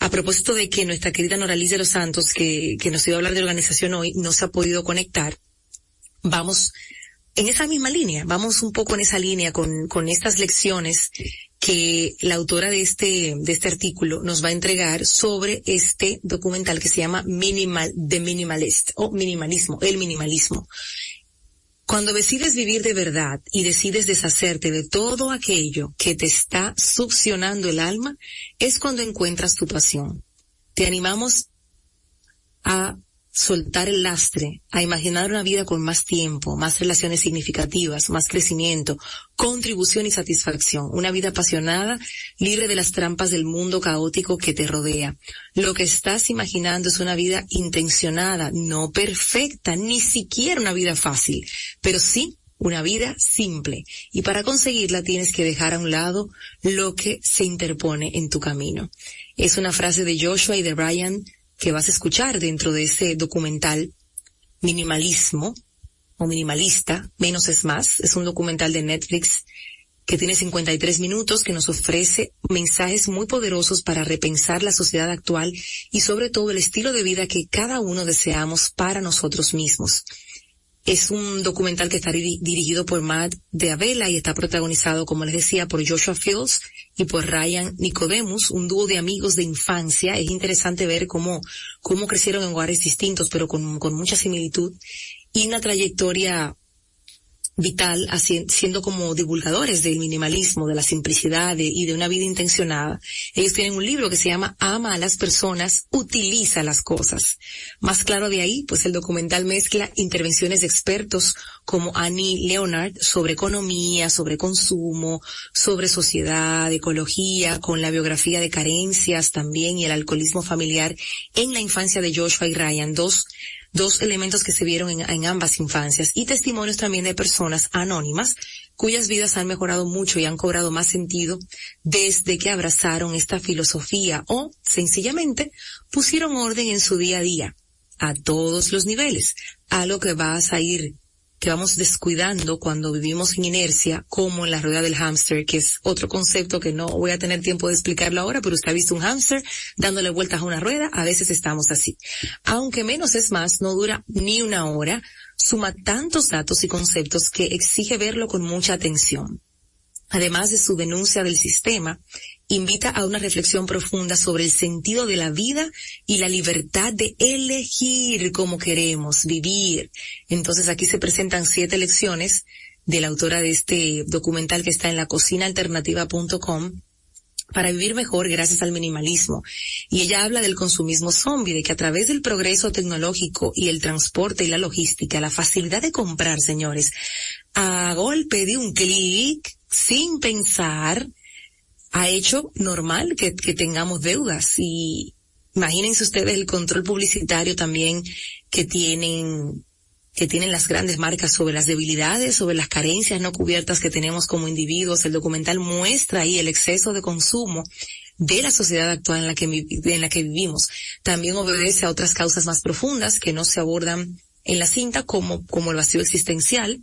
a propósito de que nuestra querida Noraliz de los Santos, que, que nos iba a hablar de organización hoy, no se ha podido conectar, vamos en esa misma línea, vamos un poco en esa línea con, con estas lecciones que la autora de este, de este artículo nos va a entregar sobre este documental que se llama Minimal, The Minimalist, o minimalismo, el minimalismo. Cuando decides vivir de verdad y decides deshacerte de todo aquello que te está succionando el alma, es cuando encuentras tu pasión. Te animamos a soltar el lastre, a imaginar una vida con más tiempo, más relaciones significativas, más crecimiento, contribución y satisfacción, una vida apasionada, libre de las trampas del mundo caótico que te rodea. Lo que estás imaginando es una vida intencionada, no perfecta, ni siquiera una vida fácil, pero sí una vida simple. Y para conseguirla tienes que dejar a un lado lo que se interpone en tu camino. Es una frase de Joshua y de Brian que vas a escuchar dentro de ese documental Minimalismo o Minimalista, Menos es Más. Es un documental de Netflix que tiene 53 minutos, que nos ofrece mensajes muy poderosos para repensar la sociedad actual y sobre todo el estilo de vida que cada uno deseamos para nosotros mismos. Es un documental que está dirigido por Matt de Avela y está protagonizado, como les decía, por Joshua Fields y por Ryan Nicodemus, un dúo de amigos de infancia. Es interesante ver cómo, cómo crecieron en lugares distintos, pero con, con mucha similitud y una trayectoria vital siendo como divulgadores del minimalismo, de la simplicidad y de una vida intencionada. Ellos tienen un libro que se llama Ama a las personas, utiliza las cosas. Más claro de ahí, pues el documental mezcla intervenciones de expertos como Annie Leonard sobre economía, sobre consumo, sobre sociedad, ecología, con la biografía de carencias también y el alcoholismo familiar en la infancia de Joshua y Ryan, dos dos elementos que se vieron en, ambas infancias y testimonios también de personas anónimas cuyas vidas han mejorado mucho y han cobrado más sentido desde que abrazaron esta filosofía o sencillamente pusieron orden en su día a día a todos los niveles, algo que vas a ir que vamos descuidando cuando vivimos en inercia, como en la rueda del hámster, que es otro concepto que no voy a tener tiempo de explicarlo ahora, pero usted ha visto un hámster dándole vueltas a una rueda, a veces estamos así. Aunque menos es más, no dura ni una hora, suma tantos datos y conceptos que exige verlo con mucha atención. Además de su denuncia del sistema, invita a una reflexión profunda sobre el sentido de la vida y la libertad de elegir cómo queremos vivir. Entonces aquí se presentan siete lecciones de la autora de este documental que está en la cocinaalternativa.com para vivir mejor gracias al minimalismo. Y ella habla del consumismo zombie, de que a través del progreso tecnológico y el transporte y la logística, la facilidad de comprar, señores, a golpe de un clic, sin pensar, ha hecho normal que, tengamos deudas y imagínense ustedes el control publicitario también que tienen que tienen las grandes marcas sobre las debilidades, sobre las carencias no cubiertas que tenemos como individuos. El documental muestra ahí el exceso de consumo de la sociedad actual en la que, en la que vivimos. También obedece a otras causas más profundas que no se abordan en la cinta como, como el vacío existencial,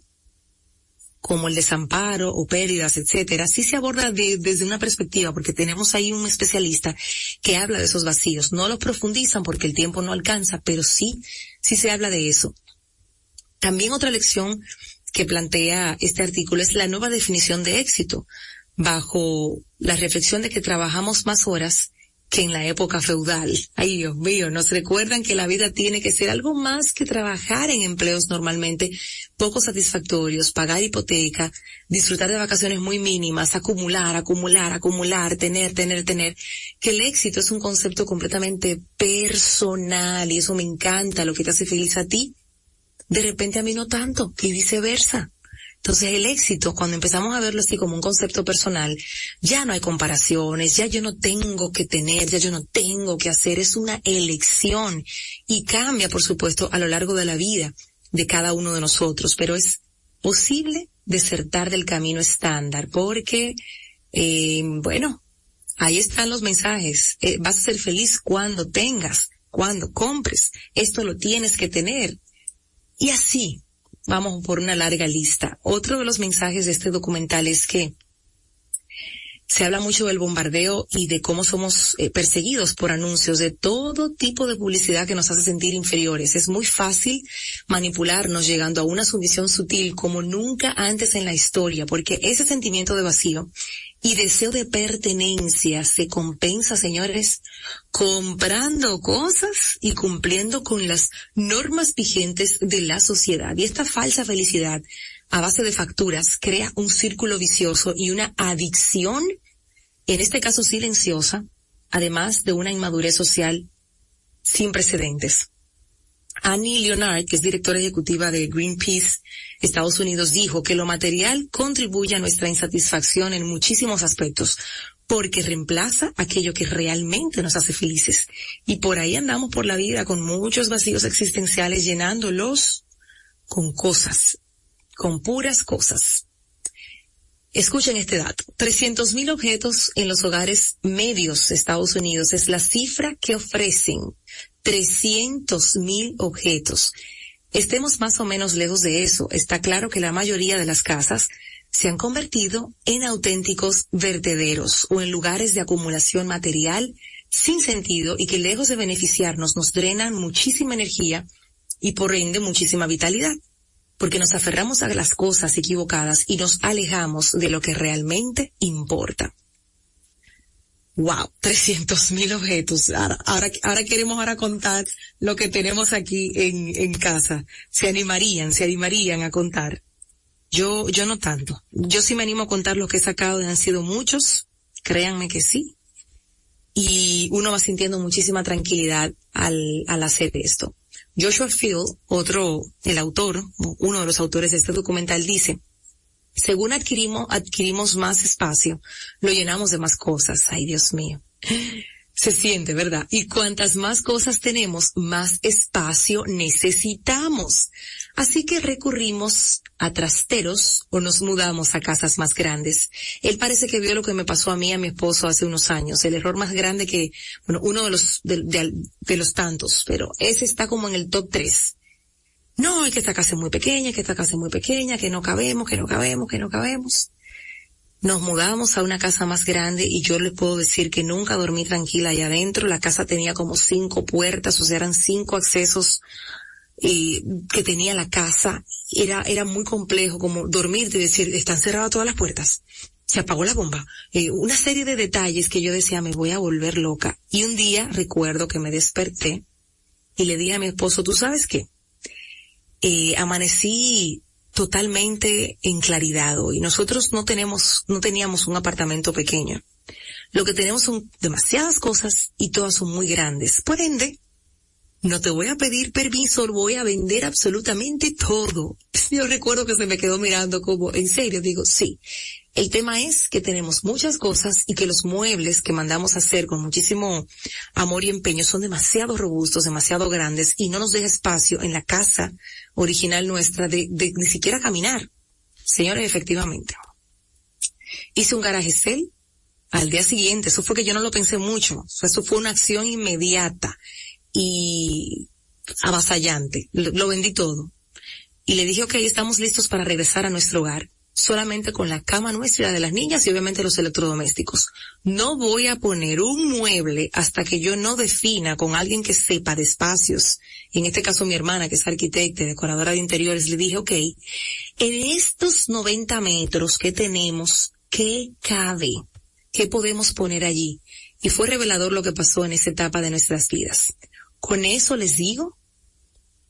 como el desamparo o pérdidas, etcétera, sí se aborda desde una perspectiva, porque tenemos ahí un especialista que habla de esos vacíos. No los profundizan porque el tiempo no alcanza, pero sí, sí se habla de eso. También otra lección que plantea este artículo es la nueva definición de éxito, bajo la reflexión de que trabajamos más horas que en la época feudal. Ay, Dios mío, nos recuerdan que la vida tiene que ser algo más que trabajar en empleos normalmente poco satisfactorios, pagar hipoteca, disfrutar de vacaciones muy mínimas, acumular, acumular, acumular, tener, tener, tener, que el éxito es un concepto completamente personal y eso me encanta, lo que te hace feliz a ti, de repente a mí no tanto, y viceversa. Entonces el éxito, cuando empezamos a verlo así como un concepto personal, ya no hay comparaciones, ya yo no tengo que tener, ya yo no tengo que hacer, es una elección y cambia, por supuesto, a lo largo de la vida de cada uno de nosotros, pero es posible desertar del camino estándar porque, eh, bueno, ahí están los mensajes. Eh, vas a ser feliz cuando tengas, cuando compres. Esto lo tienes que tener. Y así, vamos por una larga lista. Otro de los mensajes de este documental es que se habla mucho del bombardeo y de cómo somos eh, perseguidos por anuncios de todo tipo de publicidad que nos hace sentir inferiores. Es muy fácil manipularnos llegando a una sumisión sutil como nunca antes en la historia, porque ese sentimiento de vacío y deseo de pertenencia se compensa, señores, comprando cosas y cumpliendo con las normas vigentes de la sociedad. Y esta falsa felicidad a base de facturas crea un círculo vicioso y una adicción, en este caso silenciosa, además de una inmadurez social sin precedentes. Annie Leonard, que es directora ejecutiva de Greenpeace Estados Unidos, dijo que lo material contribuye a nuestra insatisfacción en muchísimos aspectos, porque reemplaza aquello que realmente nos hace felices. Y por ahí andamos por la vida con muchos vacíos existenciales llenándolos con cosas, con puras cosas. Escuchen este dato. 300.000 objetos en los hogares medios de Estados Unidos es la cifra que ofrecen 300.000 objetos. Estemos más o menos lejos de eso. Está claro que la mayoría de las casas se han convertido en auténticos vertederos o en lugares de acumulación material sin sentido y que lejos de beneficiarnos nos drenan muchísima energía y por ende muchísima vitalidad, porque nos aferramos a las cosas equivocadas y nos alejamos de lo que realmente importa. Wow, 300 mil objetos. Ahora, ahora, queremos ahora contar lo que tenemos aquí en, en casa. Se animarían, se animarían a contar. Yo, yo no tanto. Yo sí me animo a contar lo que he sacado, han sido muchos. Créanme que sí. Y uno va sintiendo muchísima tranquilidad al, al hacer esto. Joshua Field, otro, el autor, uno de los autores de este documental dice, según adquirimos, adquirimos más espacio, lo llenamos de más cosas. Ay, Dios mío. Se siente, ¿verdad? Y cuantas más cosas tenemos, más espacio necesitamos. Así que recurrimos a trasteros o nos mudamos a casas más grandes. Él parece que vio lo que me pasó a mí y a mi esposo hace unos años. El error más grande que, bueno, uno de los, de, los tantos, pero ese está como en el top tres. No, es que esta casa es muy pequeña, que esta casa es muy pequeña, que no cabemos, que no cabemos, que no cabemos nos mudamos a una casa más grande y yo les puedo decir que nunca dormí tranquila allá adentro. La casa tenía como cinco puertas, o sea, eran cinco accesos que tenía la casa. Era, era muy complejo como dormir y decir, están cerradas todas las puertas. Se apagó la bomba. Eh, una serie de detalles que yo decía, me voy a volver loca. Y un día recuerdo que me desperté y le dije a mi esposo, ¿tú sabes qué? Eh, amanecí totalmente en claridad hoy. Nosotros no tenemos, no teníamos un apartamento pequeño. Lo que tenemos son demasiadas cosas y todas son muy grandes. Por ende, no te voy a pedir permiso, voy a vender absolutamente todo. Yo recuerdo que se me quedó mirando como, en serio, digo, sí. El tema es que tenemos muchas cosas y que los muebles que mandamos a hacer con muchísimo amor y empeño son demasiado robustos, demasiado grandes y no nos deja espacio en la casa original nuestra de, ni siquiera caminar. Señores, efectivamente. Hice un garaje cel al día siguiente. Eso fue que yo no lo pensé mucho. Eso fue una acción inmediata y avasallante. Lo, vendí todo. Y le dije, ok, estamos listos para regresar a nuestro hogar solamente con la cama nuestra y de las niñas y obviamente los electrodomésticos. No voy a poner un mueble hasta que yo no defina con alguien que sepa de espacios. En este caso mi hermana, que es arquitecta y decoradora de interiores, le dije, ok, en estos 90 metros que tenemos, ¿qué cabe? ¿Qué podemos poner allí? Y fue revelador lo que pasó en esa etapa de nuestras vidas. Con eso les digo,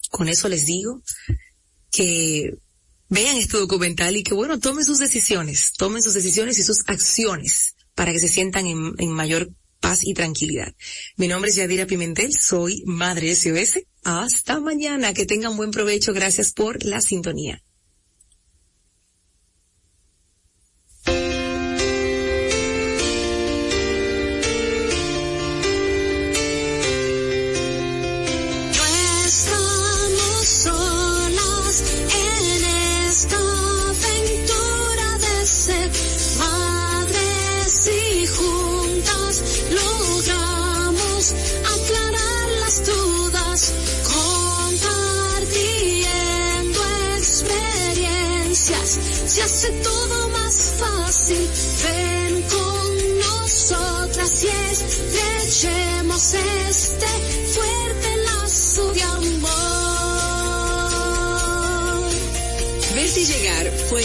con eso les digo que vean este documental y que bueno, tomen sus decisiones, tomen sus decisiones y sus acciones para que se sientan en, mayor paz y tranquilidad. Mi nombre es Yadira Pimentel, soy Madre SOS. Hasta mañana, que tengan buen provecho, gracias por la sintonía.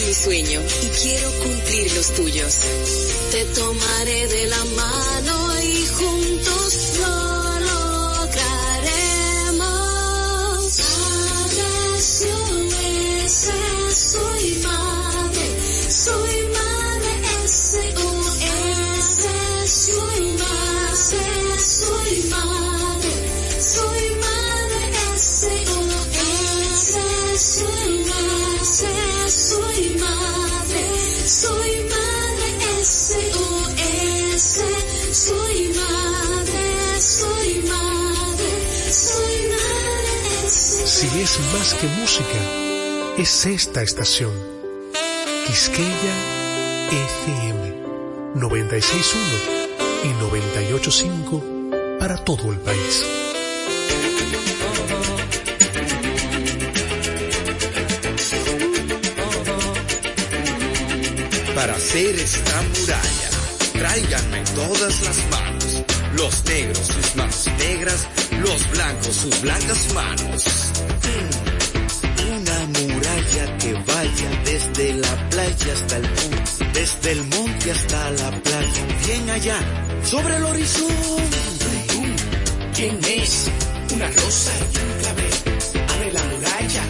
Mi sueño y quiero cumplir los tuyos. Te tomaré de la mano y juntos lo es más que música, es esta estación. Quisqueya FM 961 y 985 para todo el país. para hacer esta muralla. Tráiganme todas las manos, los negros sus manos negras, los blancos sus blancas manos. Muralla que vaya desde la playa hasta el monte, desde el monte hasta la playa, bien allá, sobre el horizonte. ¿Quién es? Una rosa y un clavel. Abre la muralla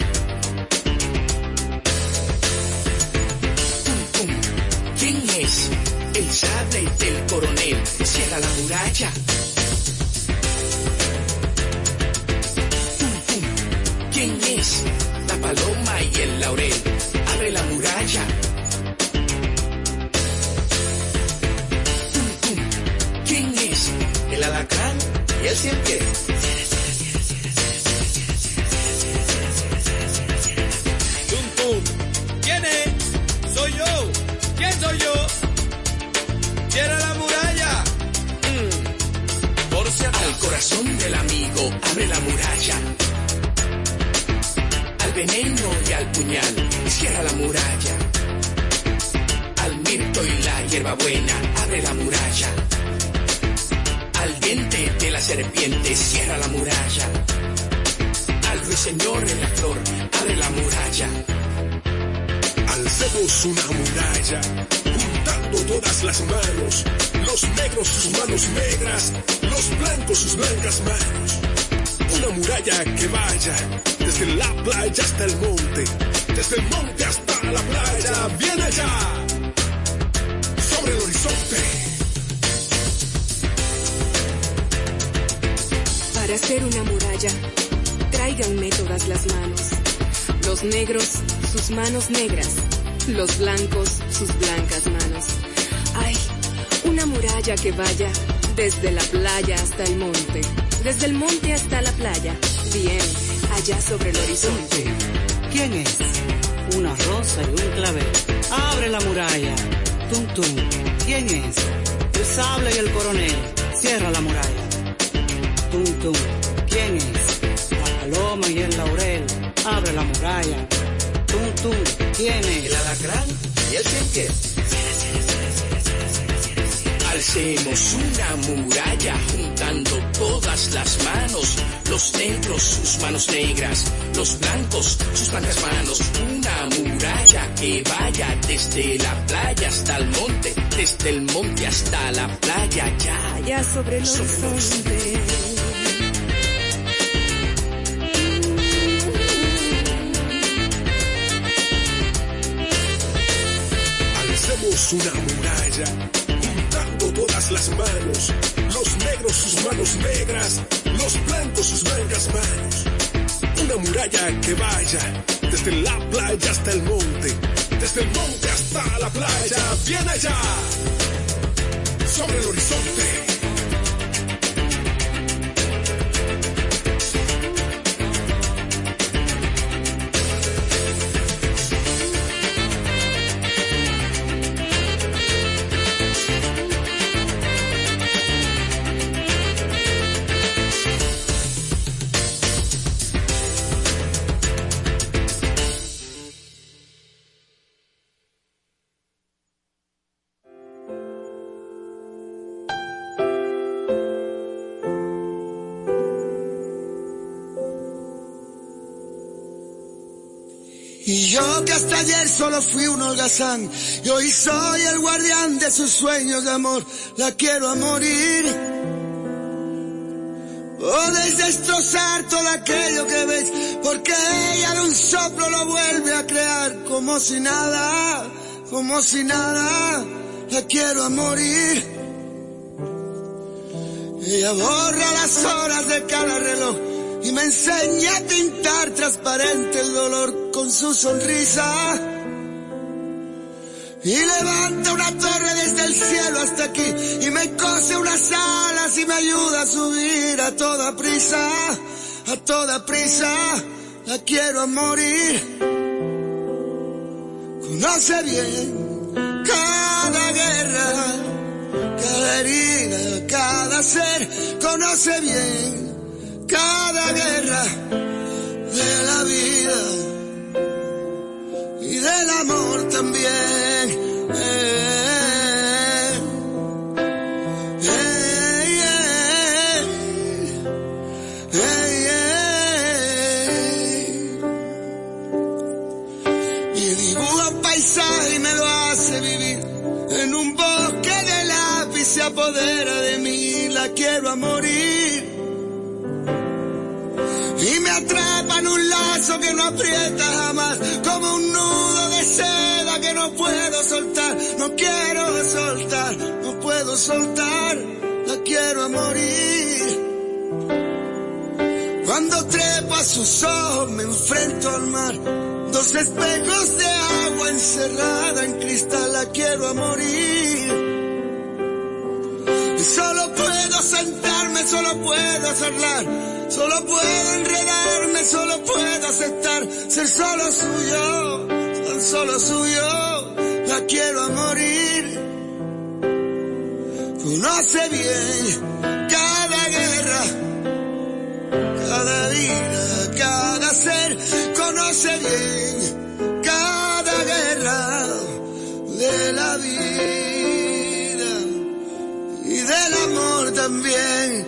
el sable del coronel. Cierra la muralla. ¿Quién es? La paloma y el laurel. Abre la muralla. ¿Quién es? El alacrán y el cien pies. ¿Quién es? Soy yo. ¿Quién soy yo? Cierra la muralla. Mm. Por si acaso. Al corazón del amigo, abre la muralla. Veneno y al puñal, cierra la muralla. Al mirto y la hierbabuena, abre la muralla. Al diente de la serpiente, cierra la muralla. Al ruiseñor en la flor, abre la muralla. Alcemos una muralla, juntando todas las manos, los negros sus manos negras, los blancos sus blancas manos. Una muralla que vaya desde la playa hasta el monte, desde el monte hasta la playa, bien allá, sobre el horizonte. Para hacer una muralla, tráiganme todas las manos. Los negros, sus manos negras. Los blancos, sus blancas manos. Ay, una muralla que vaya desde la playa hasta el monte. Desde el monte hasta la playa. Bien, allá sobre el horizonte. ¿Quién es? Una rosa y un clavel. Abre la muralla. Tum tum. ¿Quién es? El sable y el coronel. Cierra la muralla. Tum tum. ¿Quién es? La paloma y el laurel. Abre la muralla. Tum tum. ¿Quién es? El alacrán y el cien pies. Alcemos una muralla juntando todas las manos, los negros sus manos negras, los blancos sus blancas manos, una muralla que vaya desde la playa hasta el monte, desde el monte hasta la playa, ya, Allá sobre el horizonte. Alcemos una muralla, juntando todas las manos, los negros sus manos negras, los blancos sus blancas manos. Una muralla que vaya desde la playa hasta el monte, desde el monte hasta la playa, bien allá, sobre el horizonte. Solo fui un holgazán, y hoy soy el guardián de sus sueños de amor, la quiero a morir. Podéis destrozar todo aquello que ves, porque ella de un soplo lo vuelve a crear, como si nada, como si nada, la quiero a morir. Ella borra las horas de cada reloj y me enseña a pintar transparente el dolor con su sonrisa. Y levanta una torre desde el cielo hasta aquí y me cose unas alas y me ayuda a subir a toda prisa, a toda prisa, la quiero a morir. Conoce bien cada guerra, cada herida, cada ser, conoce bien cada guerra de la vida y del amor también. Eh, eh, eh. Y dibuja un paisaje y me lo hace vivir en un bosque de lápiz se apodera de mí, la quiero a morir y me atrapa en un lazo que no aprieta jamás, como un nudo no puedo soltar, no quiero soltar, no puedo soltar, no quiero morir. Cuando trepo a sus ojos me enfrento al mar, dos espejos de agua encerrada en cristal, la quiero a morir. Y solo puedo sentarme, solo puedo charlar, solo puedo enredarme, solo puedo aceptar ser solo suyo, tan solo suyo quiero morir. Conoce bien cada guerra, cada vida, cada ser. Conoce bien cada guerra de la vida y del amor también.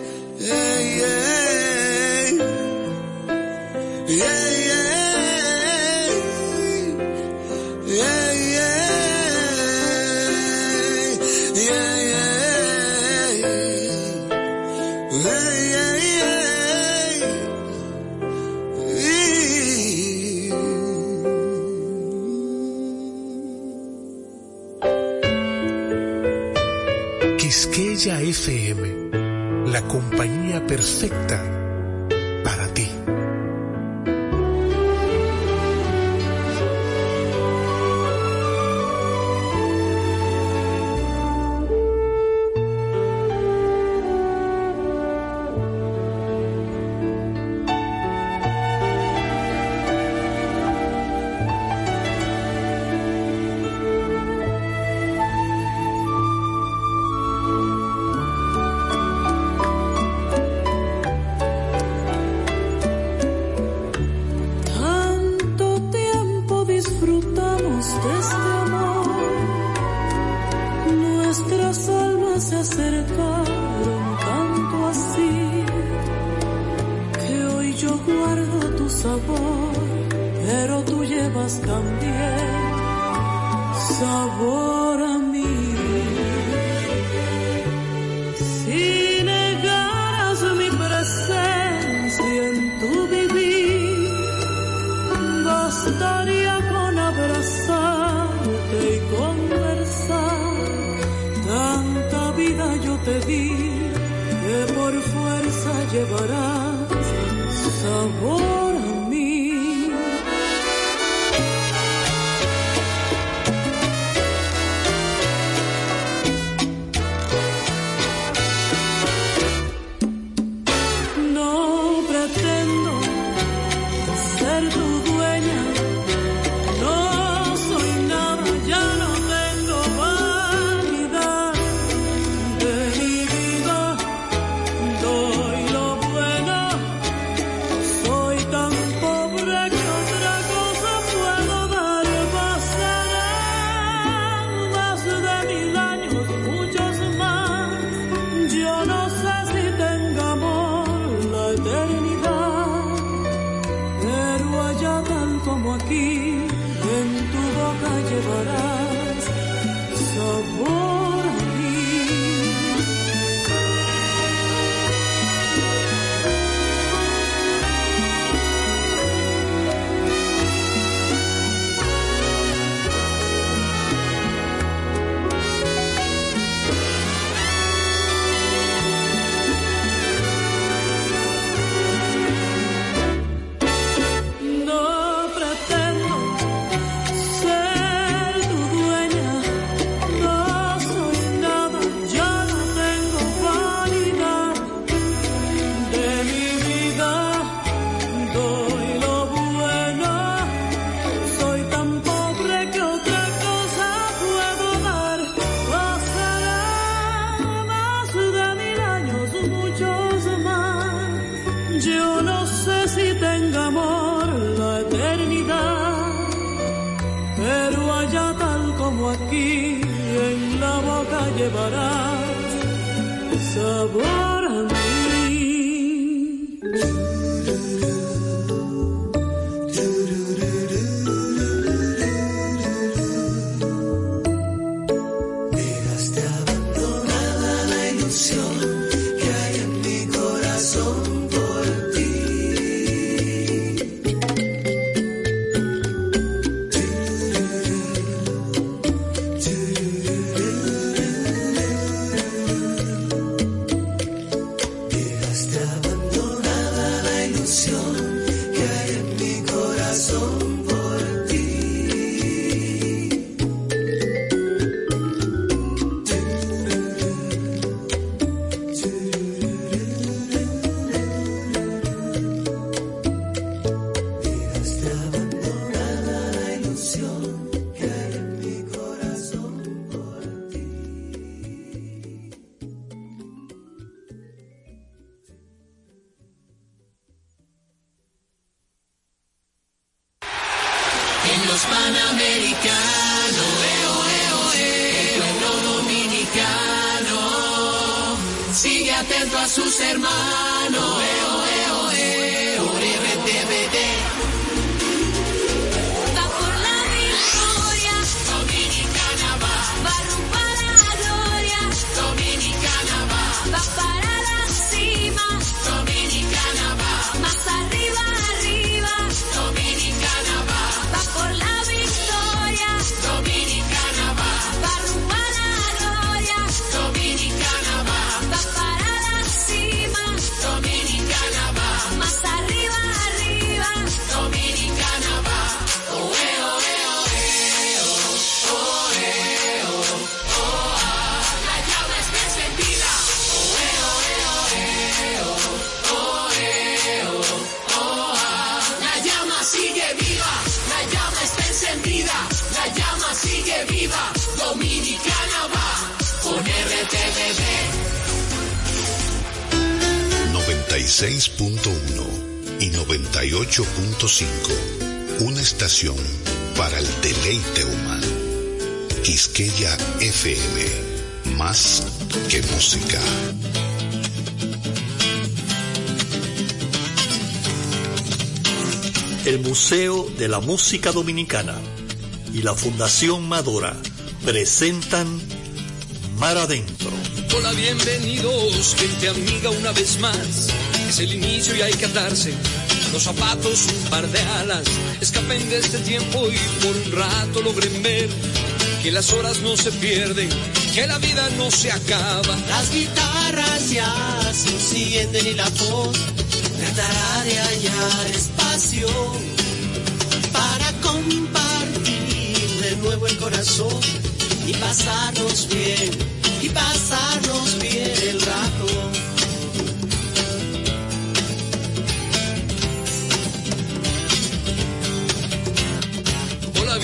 Quisqueya FM, la compañía perfecta Quisqueya FM. Más que música. El Museo de la Música Dominicana y la Fundación Madora presentan Mar Adentro. Hola, bienvenidos, gente amiga, una vez más. Es el inicio y hay que atarse los zapatos, un par de alas. Escapen de este tiempo y por un rato logren ver que las horas no se pierden, que la vida no se acaba. Las guitarras ya se encienden y la voz tratará de hallar espacio para compartir de nuevo el corazón y pasarnos bien, y pasarnos bien el rato.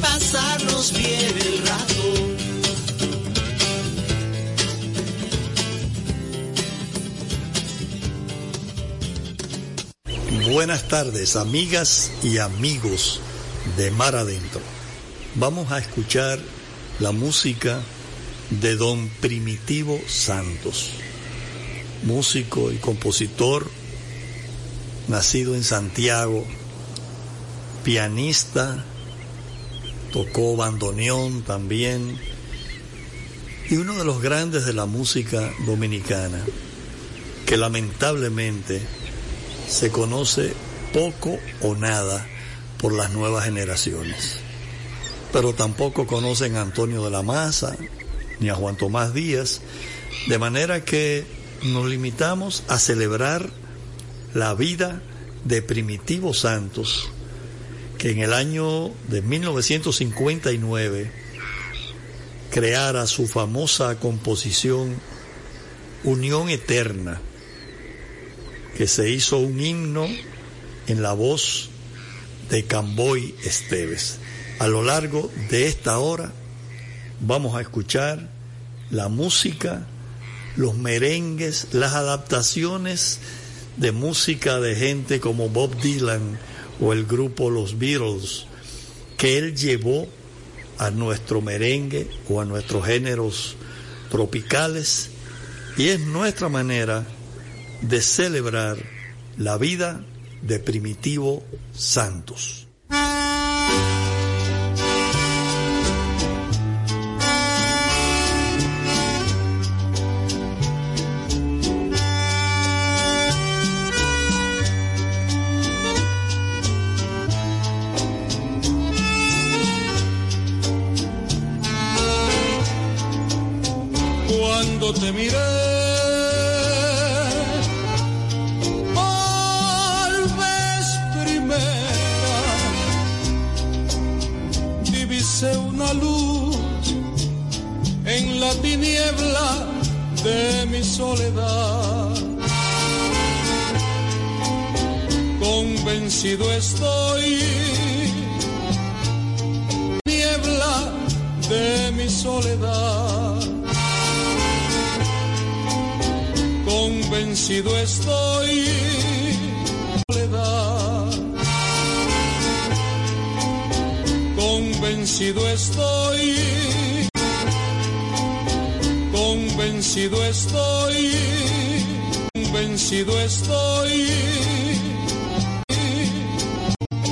pasarnos bien el rato. Buenas tardes, amigas y amigos de Mar Adentro. Vamos a escuchar la música de don Primitivo Santos, músico y compositor, nacido en Santiago, pianista, tocó bandoneón también, y uno de los grandes de la música dominicana, que lamentablemente se conoce poco o nada por las nuevas generaciones. Pero tampoco conocen a Antonio de la Maza ni a Juan Tomás Díaz, de manera que nos limitamos a celebrar la vida de Primitivo Santos, que en el año de 1959 creara su famosa composición Unión Eterna, que se hizo un himno en la voz de Camboy Esteves. A lo largo de esta hora vamos a escuchar la música, los merengues, las adaptaciones de música de gente como Bob Dylan o el grupo Los Beatles, que él llevó a nuestro merengue o a nuestros géneros tropicales y es nuestra manera de celebrar la vida de Primitivo Santos.